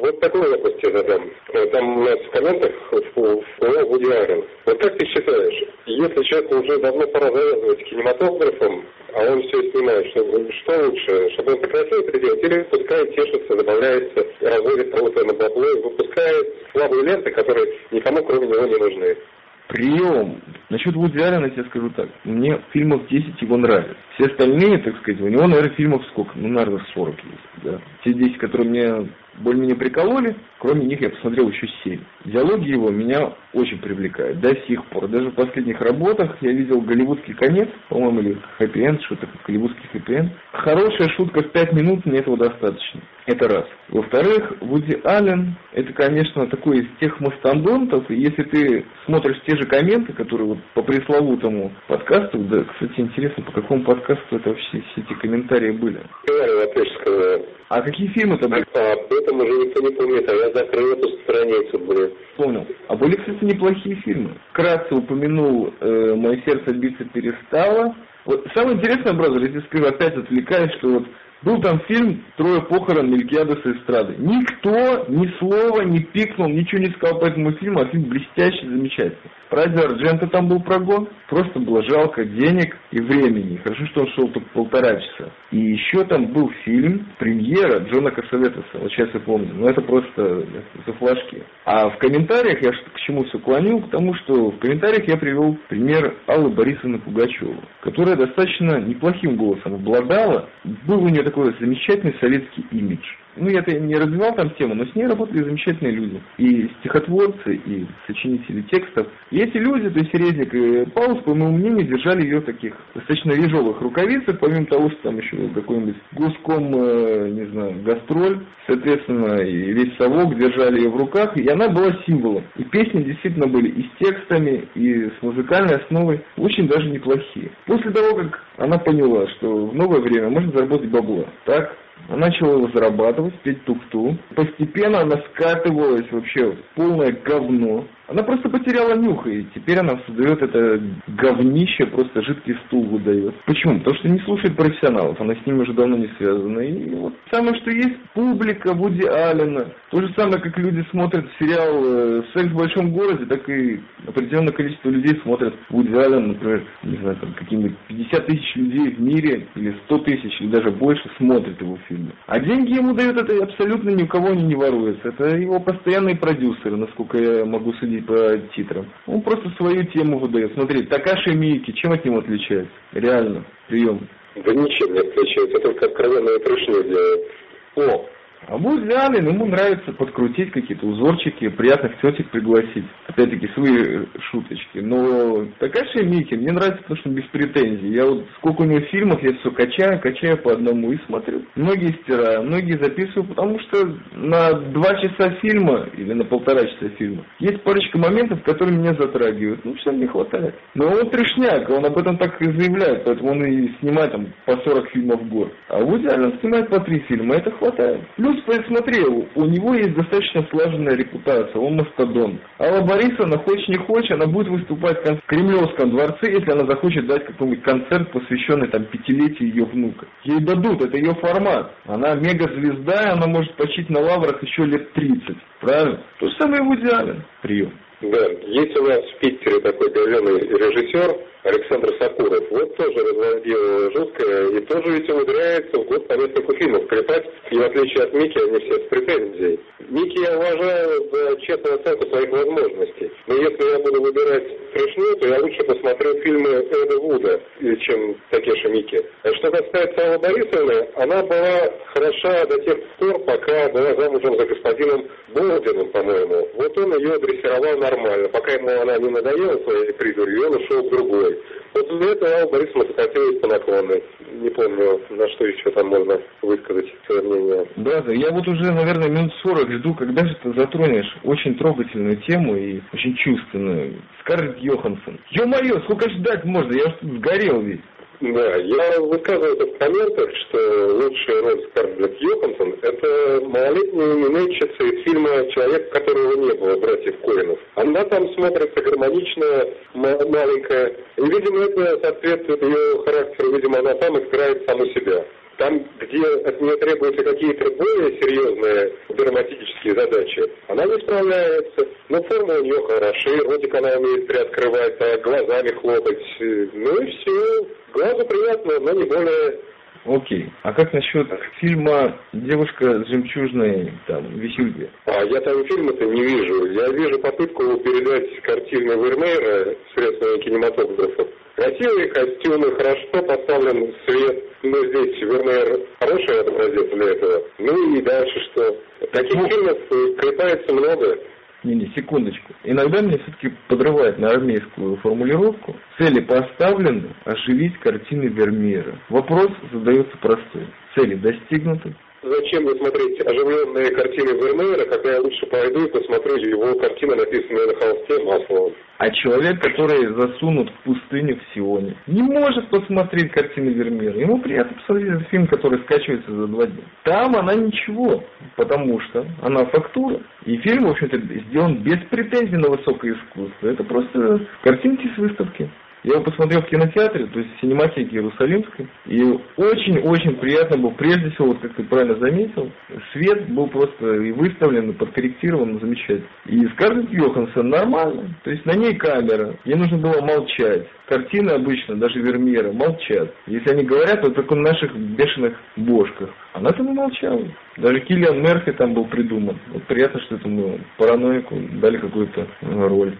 вот такой вопрос тебе задам. Там у нас в комментах в ПО Вуди Аллен. Вот как ты считаешь, если человеку уже давно пора завязывать кинематографом, а он все снимает, что, что лучше, чтобы он прекратил это делать, или пускай тешится, добавляется, разводит кого-то на бабло и выпускает слабые ленты, которые никому кроме него не нужны? Прием. Насчет Вуди Аллена я скажу так. Мне фильмов 10 его нравится. Все остальные, так сказать, у него, наверное, фильмов сколько? Ну, наверное, 40 есть. Да. Те 10, которые мне более-менее прикололи. Кроме них я посмотрел еще семь. Диалоги его меня очень привлекают до сих пор. Даже в последних работах я видел голливудский конец, по-моему, или хэппи-энд, что-то голливудский хэппи-энд. Хорошая шутка в пять минут, мне этого достаточно. Это раз. Во-вторых, Вуди Аллен, это, конечно, такой из тех мастодонтов, и если ты смотришь те же комменты, которые вот по пресловутому подкасту, да, кстати, интересно, по какому подкасту это вообще все эти комментарии были? А какие фильмы там? А, об этом уже никто не помнит, а я закрыл эту страницу, блин. Понял. А были, кстати, неплохие фильмы. Вкратце упомянул э, «Мое сердце биться перестало». Вот самое интересное, бразер, если скажу, опять отвлекаюсь, что вот был там фильм «Трое похорон Мелькиадеса эстрады». Никто ни слова не пикнул, ничего не сказал по этому фильму, а фильм блестящий, замечательный. Ради Арджента там был прогон, просто было жалко денег и времени. Хорошо, что он шел только полтора часа. И еще там был фильм, премьера Джона Кассаветеса, вот сейчас я помню, но это просто за флажки. А в комментариях я к чему все клонил, к тому, что в комментариях я привел пример Аллы Борисовны Пугачевой, которая достаточно неплохим голосом обладала. Был у нее такой замечательный советский имидж ну, я не развивал там тему, но с ней работали замечательные люди. И стихотворцы, и сочинители текстов. И эти люди, то есть Резник и Паулс, по моему мнению, держали ее в таких достаточно ежовых рукавицах, помимо того, что там еще какой-нибудь гуском, э, не знаю, гастроль, соответственно, и весь совок держали ее в руках, и она была символом. И песни действительно были и с текстами, и с музыкальной основой очень даже неплохие. После того, как она поняла, что в новое время можно заработать бабло, так, начала его зарабатывать, петь туфту. Постепенно она скатывалась вообще в полное говно. Она просто потеряла нюх, и теперь она создает это говнище, просто жидкий стул выдает. Почему? Потому что не слушает профессионалов, она с ними уже давно не связана. И вот самое, что есть публика Вуди Аллена. То же самое, как люди смотрят сериал э, «Секс в большом городе», так и определенное количество людей смотрят Вуди Аллен, например, не знаю, там какие-нибудь 50 тысяч людей в мире, или 100 тысяч, или даже больше смотрят его фильмы. А деньги ему дают это абсолютно ни у кого они не воруются. Это его постоянные продюсеры, насколько я могу судить судить по титрам. Он просто свою тему выдает. Смотри, Такаши Мики, чем от него отличается? Реально, прием. Да ничем не отличается, только откровенные трешню делает. О, а Вуди Аллен, ему нравится подкрутить какие-то узорчики, приятных тетек пригласить. Опять-таки, свои шуточки. Но Такаши Мики мне нравится, потому что он без претензий. Я вот сколько у него фильмов, я все качаю, качаю по одному и смотрю. Многие стираю, многие записываю, потому что на два часа фильма или на полтора часа фильма есть парочка моментов, которые меня затрагивают. Ну, все мне хватает. Но он трешняк, он об этом так и заявляет, поэтому он и снимает там по 40 фильмов в год. А Вуди Аллен снимает по три фильма, это хватает. Плюс Плюс, посмотри, у него есть достаточно слаженная репутация, он мастодон. Алла Борисовна, хочешь не хочешь, она будет выступать в Кремлевском дворце, если она захочет дать какой-нибудь концерт, посвященный там пятилетию ее внука. Ей дадут, это ее формат. Она мегазвезда, и она может почить на лаврах еще лет 30. Правильно? То же самое в идеале. Прием. Да, есть у нас в Питере такой говенный режиссер Александр Сакуров. Вот тоже разводил жесткое и тоже ведь умудряется в год по несколько фильмов клепать. И в отличие от Мики, они все с претензией. Мики я уважаю за честную оценку своих возможностей. Но если я буду выбирать трешню, то я лучше посмотрю фильмы Эда Вуда, чем Такеши Мики. А что касается Аллы Борисовны, она была хороша до тех пор, пока была замужем за господином Болдиным, по-моему. Вот он ее дрессировал нормально. Пока ему она не надоела своей придурью, он ушел к другой. Вот для этого Алла Борисовна сократилась по наклонной. Не помню, на что еще там можно высказать свое мнение. Да, да, я вот уже, наверное, минут 40 жду, когда же ты затронешь очень трогательную тему и очень чувственную. Скарлетт Йоханссон. Ё-моё, сколько ждать можно? Я тут сгорел весь. Да, я высказываю это в комментах, что лучшая роль Скарлетт Йоханссон – это малолетняя минетчица из фильма «Человек, которого не было», братьев Коинов. Она там смотрится гармонично, маленькая, и, видимо, это соответствует ее характеру, видимо, она там играет саму себя. Там, где от нее требуются какие-то более серьезные драматические задачи, она не справляется. Но форма у нее хороши, ротик она умеет приоткрывать, а глазами хлопать. Ну и все. Глазу приятно, но не более Окей. А как насчет фильма «Девушка с жемчужной там, висюльки»? А я там фильма-то не вижу. Я вижу попытку передать картины Вермеера средствами кинематографа. Красивые костюмы, хорошо поставлен свет. Но здесь Вермеер хороший образец для этого. Ну и дальше что? Таких ну, фильмов крепается много. Не-не, секундочку. Иногда меня все-таки подрывает на армейскую формулировку. Цели поставлены оживить картины Вермеера. Вопрос задается простой. Цели достигнуты, Зачем мне смотреть оживленные картины Вермеера, когда я лучше пойду и посмотрю его картины, написанные на холсте маслом? А человек, который засунут в пустыню в Сионе, не может посмотреть картины Вермеера. Ему приятно посмотреть фильм, который скачивается за два дня. Там она ничего, потому что она фактура. И фильм, в общем-то, сделан без претензий на высокое искусство. Это просто картинки с выставки. Я его посмотрел в кинотеатре, то есть в синематике Иерусалимской, и очень-очень приятно был, прежде всего, вот как ты правильно заметил, свет был просто и выставлен, и подкорректирован замечательно. И Скарлетт Йоханссон нормально, то есть на ней камера, ей нужно было молчать. Картины обычно, даже Вермеера, молчат. Если они говорят, то только на наших бешеных бошках. Она там и молчала. Даже Киллиан Мерфи там был придуман. Вот приятно, что этому параноику дали какую-то роль.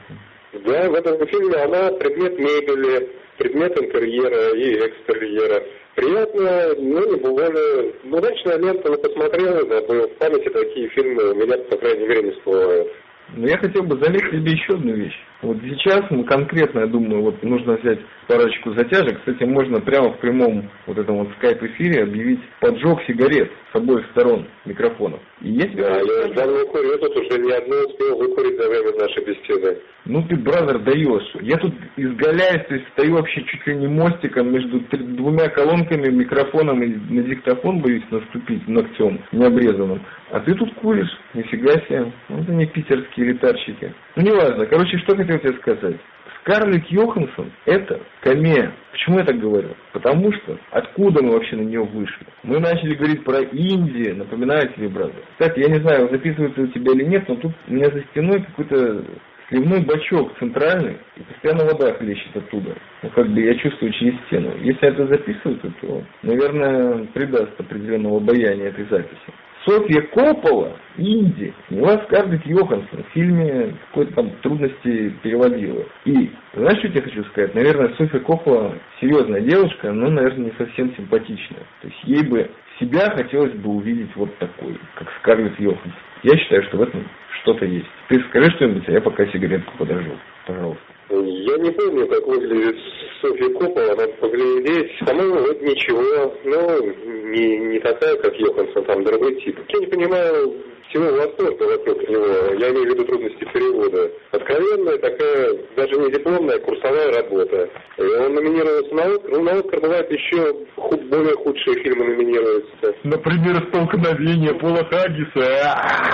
Да, в этом фильме она предмет мебели, предмет интерьера и экстерьера. Приятно, но не более... Ну, удачная лента, но посмотрел, да, в памяти такие фильмы у меня, по крайней мере, не всплывают. Но я хотел бы заметить тебе еще одну вещь. Вот сейчас мы конкретно, я думаю, вот нужно взять парочку затяжек. Кстати, можно прямо в прямом вот этом вот скайп-эфире объявить поджог сигарет с обоих сторон микрофонов. И если да, я давно курю, я тут уже не одну успел выкурить за время нашей беседы. Ну ты, бразер, даешь. Я тут изгаляюсь, то есть стою вообще чуть ли не мостиком между двумя колонками, микрофоном и на диктофон боюсь наступить ногтем необрезанным. А ты тут куришь, нифига себе. Ну, это не питерские элитарщики. Ну, неважно. Короче, что хотел тебе сказать. Скарлетт Йоханссон – это камея. Почему я так говорю? Потому что откуда мы вообще на нее вышли? Мы начали говорить про Индию, напоминаю тебе, брат. Кстати, я не знаю, записывается у тебя или нет, но тут у меня за стеной какой-то сливной бачок центральный, и постоянно вода хлещет оттуда. Ну, как бы я чувствую через стену. Если это записывается, то, наверное, придаст определенного обаяния этой записи. Софья Коппола, Инди, сняла Скарлетт Йоханссон в фильме какой-то там трудности переводила. И, знаешь, что я хочу сказать? Наверное, Софья Коппола серьезная девушка, но, наверное, не совсем симпатичная. То есть ей бы себя хотелось бы увидеть вот такой, как Скарлетт Йоханссон. Я считаю, что в этом что-то есть. Ты скажи что-нибудь, а я пока сигаретку подожду. Пожалуйста. Я не помню, как выглядит Софья Коппола, надо поглядеть. По-моему, вот ничего, ну, не, не такая, как Йоханссон, там другой тип. Я не понимаю всего восторга вокруг него, я имею в виду трудности перевода. Откровенная такая, даже не дипломная, курсовая работа. И он номинировался на Оскар, ну, на Оскар бывает еще худ, более худшие фильмы номинируются. Например, «Столкновение» Пола Хаггиса.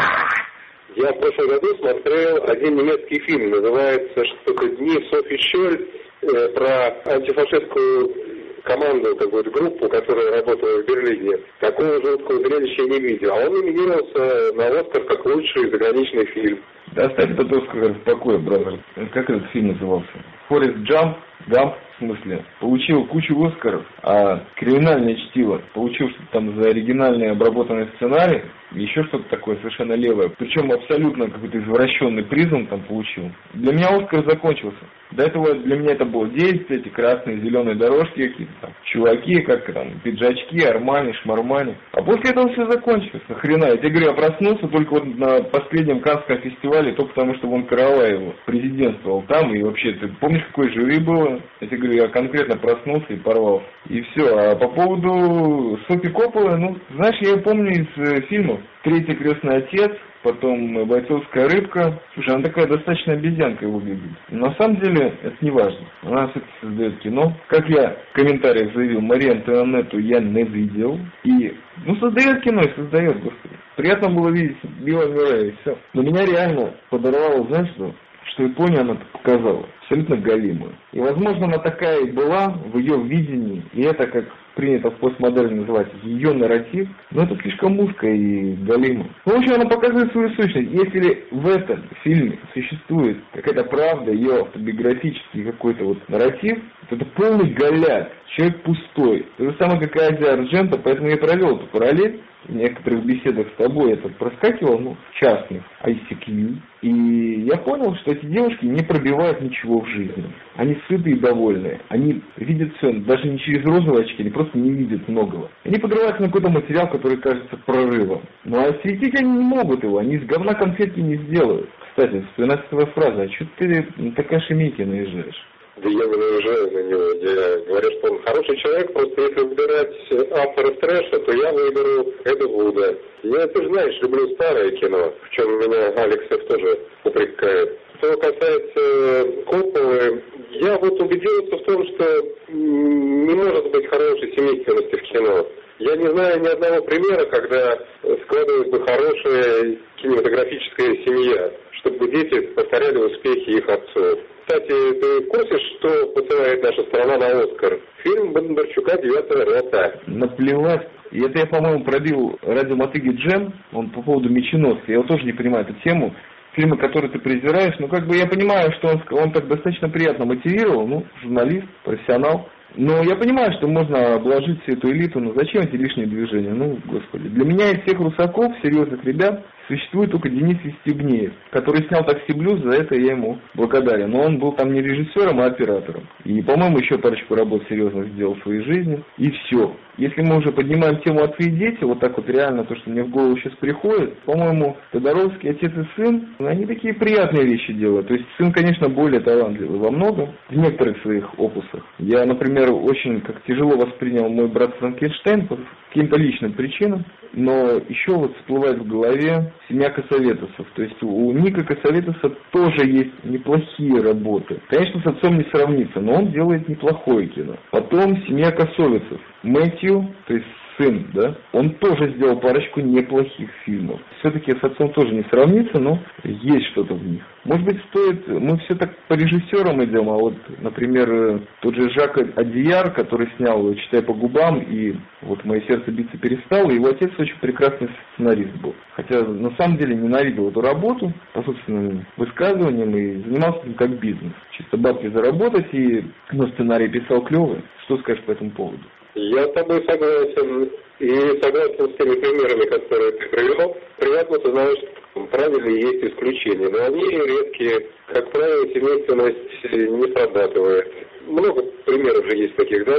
Я в прошлом году смотрел один немецкий фильм, называется что-то «Дни Софи Щель», э, про антифашистскую команду, какую-то группу, которая работала в Берлине. Такого жуткого зрелища я не видел. А он номинировался на Оскар как лучший заграничный фильм. Да оставь этот Оскар в покое, бразер. Как этот фильм назывался? Форест Джамп, Гамп, в смысле, получил кучу Оскаров, а криминальное чтиво получил что-то там за оригинальный обработанный сценарий, еще что-то такое совершенно левое. Причем абсолютно какой-то извращенный призм там получил. Для меня Оскар закончился. До этого для меня это было действие, эти красные, зеленые дорожки какие-то там, чуваки, как там, пиджачки, армани, шмармани. А после этого все закончилось. Нахрена? Я тебе говорю, я проснулся только вот на последнем Канском фестивале, только потому что вон Караваева президентствовал там, и вообще, ты помнишь, какое жюри было? Я тебе говорю, я конкретно проснулся и порвал. И все. А по поводу Софи Копполы, ну, знаешь, я ее помню из э, фильмов. Третий крестный отец, потом бойцовская рыбка. Слушай, она такая достаточно обезьянка выглядит. Но на самом деле это не важно. Она все-таки создает кино. Как я в комментариях заявил, Марию Антуанетту я не видел. И, ну, создает кино и создает, господи. Приятно было видеть Билла Мюррея и все. Но меня реально подорвало, знаешь что? что Япония она показала абсолютно галимую. И, возможно, она такая и была в ее видении, и это как принято в постмодерне называть ее нарратив, но это слишком узко и галимо. Ну, в общем, она показывает свою сущность. Если в этом фильме существует какая-то правда, ее автобиографический какой-то вот нарратив, это полный голяк, человек пустой. То же самое, как и Азия Арджента, поэтому я провел эту параллель в некоторых беседах с тобой это проскакивал, ну, частных, ICQ, и я понял, что эти девушки не пробивают ничего в жизни. Они сыты и довольны. Они видят все, даже не через розовые очки, они просто не видят многого. Они подрываются на какой-то материал, который кажется прорывом. Ну а осветить они не могут его, они из говна конфетки не сделают. Кстати, вспоминается твоя фраза, а что ты такая шемейки наезжаешь? Да я не наезжаю на него. Я говорю, что он хороший человек, просто если выбирать автора трэша, то я выберу Эда Вуда. Я, ты знаешь, люблю старое кино, в чем меня Алексов тоже упрекает. Что касается Копполы, я вот убедился в том, что не может быть хорошей семейственности в кино. Я не знаю ни одного примера, когда складывалась бы хорошая кинематографическая семья, чтобы дети повторяли успехи их отцов. Кстати, ты в курсе, что посылает наша страна на Оскар? Фильм Бондарчука «Девятая рота». Наплевать. И это я, по-моему, пробил радио Мотыги Джем, он по поводу меченосца. Я вот тоже не понимаю эту тему. Фильмы, которые ты презираешь, ну как бы я понимаю, что он, он так достаточно приятно мотивировал, ну, журналист, профессионал. Но я понимаю, что можно обложить всю эту элиту, но зачем эти лишние движения? Ну, господи. Для меня из всех русаков, серьезных ребят, существует только Денис Истебнеев, который снял «Такси Блюз», за это я ему благодарен. Но он был там не режиссером, а оператором. И, по-моему, еще парочку работ серьезных сделал в своей жизни. И все. Если мы уже поднимаем тему «Отцы и дети», вот так вот реально то, что мне в голову сейчас приходит, по-моему, Тодоровский отец и сын, они такие приятные вещи делают. То есть сын, конечно, более талантливый во многом, в некоторых своих опусах. Я, например, очень как тяжело воспринял мой брат Франкенштейн каким-то личным причинам, но еще вот всплывает в голове семья Косоветосов. То есть у Ника Косоветоса тоже есть неплохие работы. Конечно, с отцом не сравнится, но он делает неплохое кино. Потом семья Косовицев. Мэтью, то есть сын, да, он тоже сделал парочку неплохих фильмов. Все-таки с отцом тоже не сравнится, но есть что-то в них. Может быть, стоит, мы все так по режиссерам идем, а вот, например, тот же Жак Адияр, который снял «Читай по губам» и вот «Мое сердце биться перестало», его отец очень прекрасный сценарист был. Хотя на самом деле ненавидел эту работу по собственным высказываниям и занимался этим как бизнес. Чисто бабки заработать и ну, сценарий писал клевый. Что скажешь по этому поводу? Я с тобой согласен. И согласен с теми примерами, которые ты привел. Приятно, ты знаешь, правильно есть исключения, но они редкие. Как правило, семейственность не срабатывает. Много примеров же есть таких, да,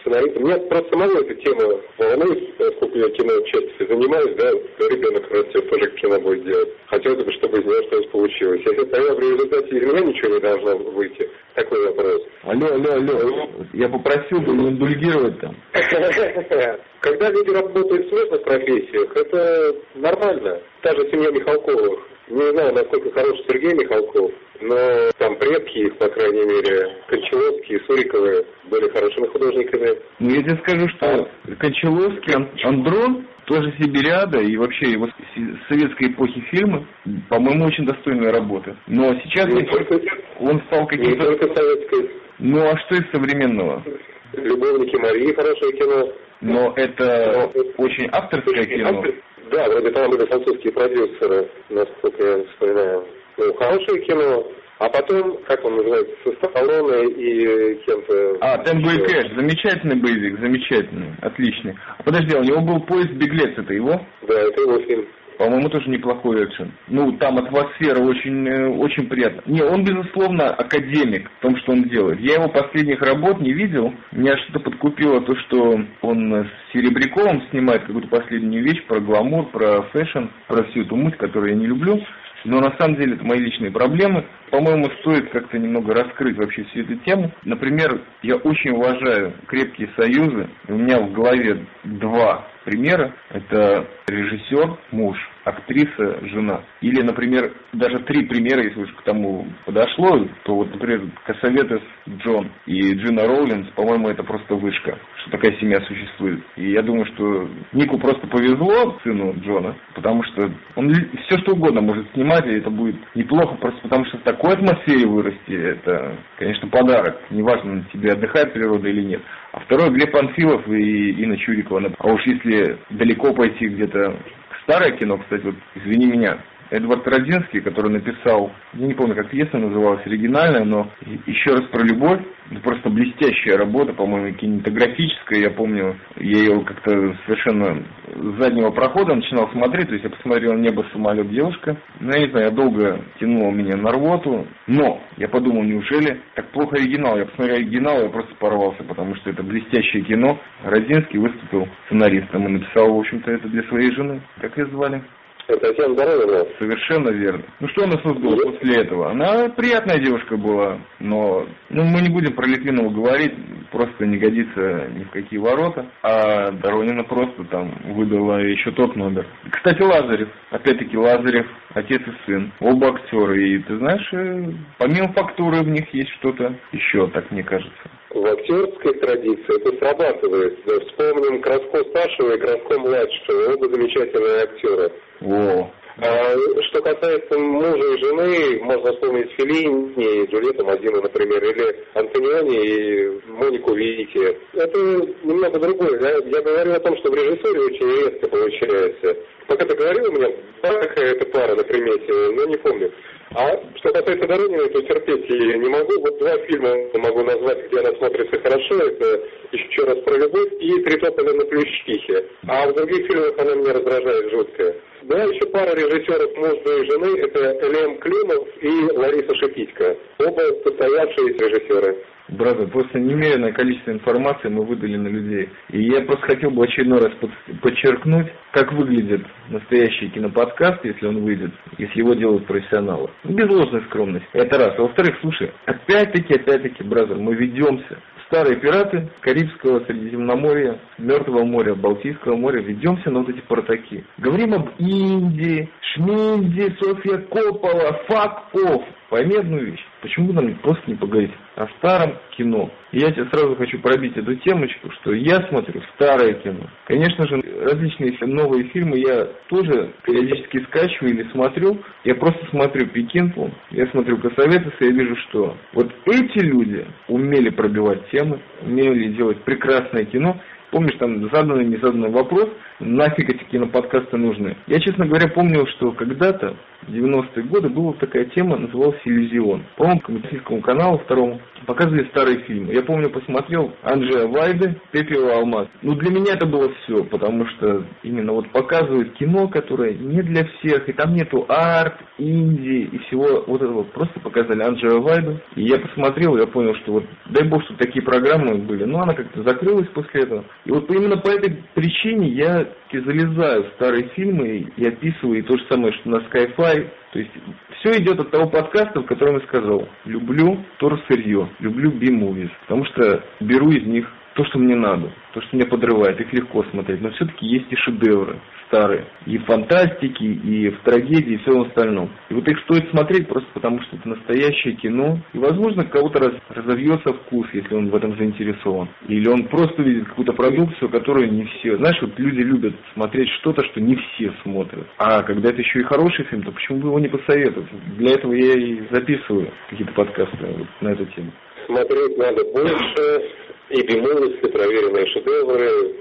сценаристов. Меня просто самого эта тема волнует, поскольку я кино часто занимаюсь, да, ребенок растет, тоже кино будет делать. Хотелось бы, чтобы из него что-то получилось. Если тогда в результате из меня ничего не должно выйти, такой вопрос. Алло, алло, алло, я попросил бы не индульгировать там. Когда люди работают в сложных профессиях, это нормально. Та же семья Михалковых. Не знаю, насколько хорош Сергей Михалков, но там предки их, по крайней мере, Кончаловские, Суриковы были хорошими художниками. Ну, я тебе скажу, что Кончаловский, Андрон, тоже Сибириада и вообще его советской эпохи фильмы, по-моему, очень достойная работа. Но сейчас не только, он стал каким-то... Не только советской. Ну, а что из современного? «Любовники Марии» хорошее кино. Но это Но... очень авторское кино. Автор... Да, вроде там были французские продюсеры, насколько я вспоминаю. Ну, хорошее кино. А потом, как он называется, со Сталлоне и кем-то... А, Танго и Кэш, замечательный боевик, замечательный, отличный. А подожди, у него был поезд «Беглец», это его? Да, это его фильм. По-моему, тоже неплохой экшен. Ну, там атмосфера очень, э, очень приятная. Не, он, безусловно, академик в том, что он делает. Я его последних работ не видел. Меня что-то подкупило то, что он с Серебряковым снимает какую-то последнюю вещь про гламур, про fashion, про всю эту муть, которую я не люблю. Но на самом деле это мои личные проблемы. По-моему, стоит как-то немного раскрыть вообще всю эту тему. Например, я очень уважаю крепкие союзы. У меня в голове два примера. Это режиссер, муж, актриса, жена. Или, например, даже три примера, если уж к тому подошло, то вот, например, Косоветес Джон и Джина Роулинс, по-моему, это просто вышка, что такая семья существует. И я думаю, что Нику просто повезло, сыну Джона, потому что он все что угодно может снимать, и это будет неплохо, просто потому что в такой атмосфере вырасти, это, конечно, подарок. Неважно, тебе отдыхает природа или нет. А второй Глеб Панфилов и Инна Чурикова. А уж если далеко пойти где-то старое кино, кстати, вот извини меня, Эдвард Родинский, который написал, я не помню, как пьеса называлась, оригинальная, но еще раз про любовь, просто блестящая работа, по-моему, кинематографическая, я помню, я ее как-то совершенно с заднего прохода начинал смотреть, то есть я посмотрел «Небо, самолет, девушка», ну, я не знаю, я долго тянуло меня на рвоту, но я подумал, неужели так плохо оригинал, я посмотрел оригинал, я просто порвался, потому что это блестящее кино, Родинский выступил сценаристом и написал, в общем-то, это для своей жены, как ее звали? Татьяна Доронина. Совершенно верно. Ну что она создала Нет. после этого? Она приятная девушка была, но ну, мы не будем про Литвинова говорить, просто не годится ни в какие ворота. А Доронина просто там выдала еще тот номер. Кстати, Лазарев. Опять-таки Лазарев, отец и сын. Оба актеры. И ты знаешь, э, помимо фактуры в них есть что-то еще, так мне кажется. В актерской традиции это срабатывает. Вспомним Краско старшего и Краско младшего. Оба замечательные актеры. О. А, что касается мужа и жены, можно вспомнить Феллини и Джульетту Мадину, например, или Антониони и Монику Вики. Это немного другое. Да? Я говорю о том, что в режиссуре очень редко получается. Пока ты говорил, у меня какая-то пара на примете, но не помню. А что касается Дорониной, то терпеть я не могу. Вот два фильма могу назвать, где она смотрится хорошо. Это «Еще раз про любовь» и «Три тополя на Плющихе». А в других фильмах она меня раздражает жутко. Да, еще пара режиссеров мужа и жены. Это Лем Климов и Лариса Шипитько. Оба состоявшиеся режиссеры. Брат, просто немеренное количество информации мы выдали на людей. И я просто хотел бы очередной раз подчеркнуть, как выглядит настоящий киноподкаст, если он выйдет, если его делают профессионалы. Без ложной скромности. Это раз. А во-вторых, слушай, опять-таки, опять-таки, бразер, мы ведемся. Старые пираты Карибского, Средиземноморья, Мертвого моря, Балтийского моря, ведемся на вот эти портаки. Говорим об Индии, Шминди, Софья Коппола, фак офф. Пойми одну вещь. Почему нам просто не поговорить о старом кино? И я тебе сразу хочу пробить эту темочку, что я смотрю старое кино. Конечно же, различные новые фильмы я тоже периодически скачиваю или смотрю. Я просто смотрю Пекинпу, я смотрю Косоветес, и я вижу, что вот эти люди умели пробивать темы, умели делать прекрасное кино, Помнишь, там заданный, незаданный вопрос, нафиг эти киноподкасты нужны. Я, честно говоря, помнил, что когда-то, в 90-е годы, была такая тема, называлась «Иллюзион». По-моему, по российскому каналу второму показывали старые фильмы. Я помню, посмотрел Анджея Вайды, Пепел Алмаз. Ну, для меня это было все, потому что именно вот показывают кино, которое не для всех, и там нету арт, инди и всего вот этого. Просто показали Анджея Вайду, и я посмотрел, я понял, что вот, дай бог, что такие программы были. Но она как-то закрылась после этого. И вот именно по этой причине я залезаю в старые фильмы и описываю и то же самое, что на Skyfi. То есть все идет от того подкаста, в котором я сказал, люблю сырье, люблю би-мувис, потому что беру из них то, что мне надо, то, что меня подрывает, их легко смотреть, но все-таки есть и шедевры старые, и в фантастике, и в трагедии, и все остальном. И вот их стоит смотреть просто потому, что это настоящее кино, и, возможно, кого-то раз, разовьется вкус, если он в этом заинтересован. Или он просто видит какую-то продукцию, которую не все. Знаешь, вот люди любят смотреть что-то, что не все смотрят. А когда это еще и хороший фильм, то почему бы его не посоветовать? Для этого я и записываю какие-то подкасты вот на эту тему. Смотреть надо больше, и бимовости, проверенные шедевры.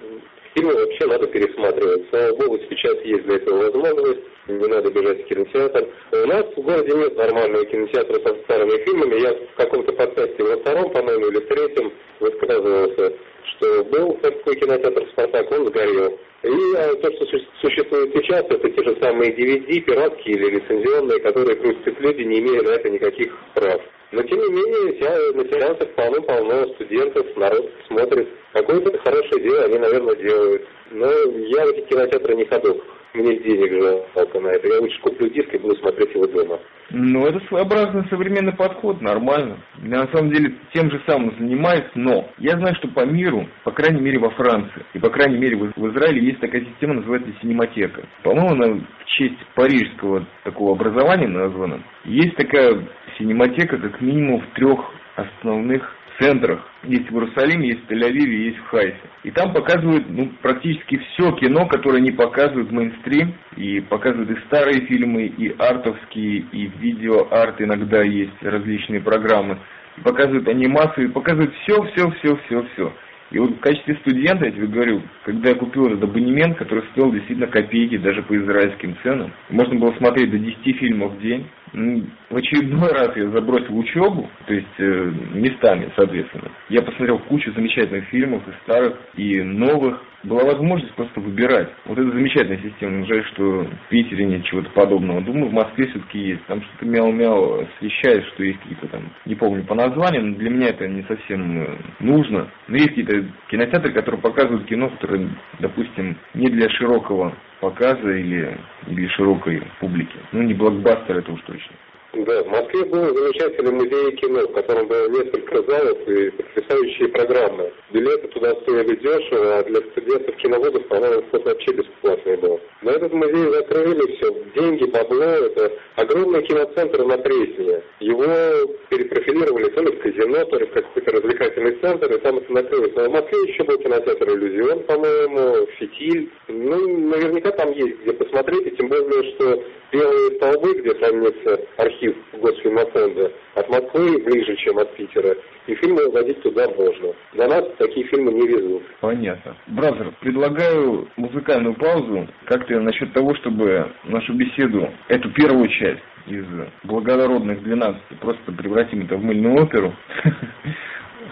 Фильмы вообще надо пересматривать. Слава богу, сейчас есть для этого возможность, не надо бежать в кинотеатр. У нас в городе нет нормального кинотеатра со старыми фильмами. Я в каком-то подкасте во втором, по-моему, или в третьем высказывался, что был такой кинотеатр «Спартак», он сгорел. И а, то, что существует сейчас, это те же самые DVD, пиратки или лицензионные, которые крутят люди, не имея на это никаких прав. Но тем не менее, на сеансах полно-полно студентов, народ смотрит. Какое-то хорошее дело они, наверное, делают. Но я в эти кинотеатры не ходу. мне денег жалко на это. Я лучше куплю диск и буду смотреть его дома. Ну, это своеобразный современный подход, нормально. Я на самом деле тем же самым занимаюсь, но я знаю, что по миру, по крайней мере во Франции, и по крайней мере в Израиле есть такая система, называется синематека. По-моему, она в честь парижского такого образования названа. Есть такая синематека как минимум в трех основных центрах. Есть в Иерусалиме, есть в Тель-Авиве, есть в Хайфе. И там показывают ну, практически все кино, которое не показывают в мейнстрим. И показывают и старые фильмы, и артовские, и видео-арт иногда есть, различные программы. И показывают анимацию, и показывают все, все, все, все, все. И вот в качестве студента, я тебе говорю, когда я купил этот абонемент, который стоил действительно копейки даже по израильским ценам, можно было смотреть до 10 фильмов в день, в очередной раз я забросил учебу, то есть э, местами, соответственно. Я посмотрел кучу замечательных фильмов, и старых, и новых. Была возможность просто выбирать. Вот это замечательная система. Жаль, что в Питере нет чего-то подобного. Думаю, в Москве все-таки есть. Там что-то мяу-мяу освещает, что есть какие-то там, не помню по названиям, но для меня это не совсем э, нужно. Но есть какие-то кинотеатры, которые показывают кино, которое, допустим, не для широкого показа или, или широкой публики. Ну, не блокбастер, это уж точно. Да, в Москве был замечательный музей кино, в котором было несколько залов и потрясающие программы. Билеты туда стоили дешево, а для студентов киноводов, по-моему, вход вообще бесплатный был. Но этот музей закрыли, все, деньги, бабло, это огромный киноцентр на Пресне. Его перепрофилировали то ли в казино, то ли в какой-то развлекательный центр, и там это накрылось. Но в Москве еще был кинотеатр «Иллюзион», по-моему, «Фитиль». Ну, наверняка там есть где посмотреть, и тем более, что белые столбы, где хранится архив Госфильмофонда, от Москвы ближе, чем от Питера, и фильмы водить туда можно. Для нас такие фильмы не везут. Понятно. Бразер, предлагаю музыкальную паузу. Как ты насчет того, чтобы нашу беседу, эту первую часть из благородных 12 просто превратим это в мыльную оперу?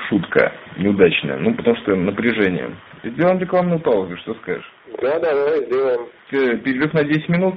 Шутка неудачная. Ну, потому что напряжение. Сделаем рекламную паузу, что скажешь? Да, давай сделаем. Перерыв на 10 минут?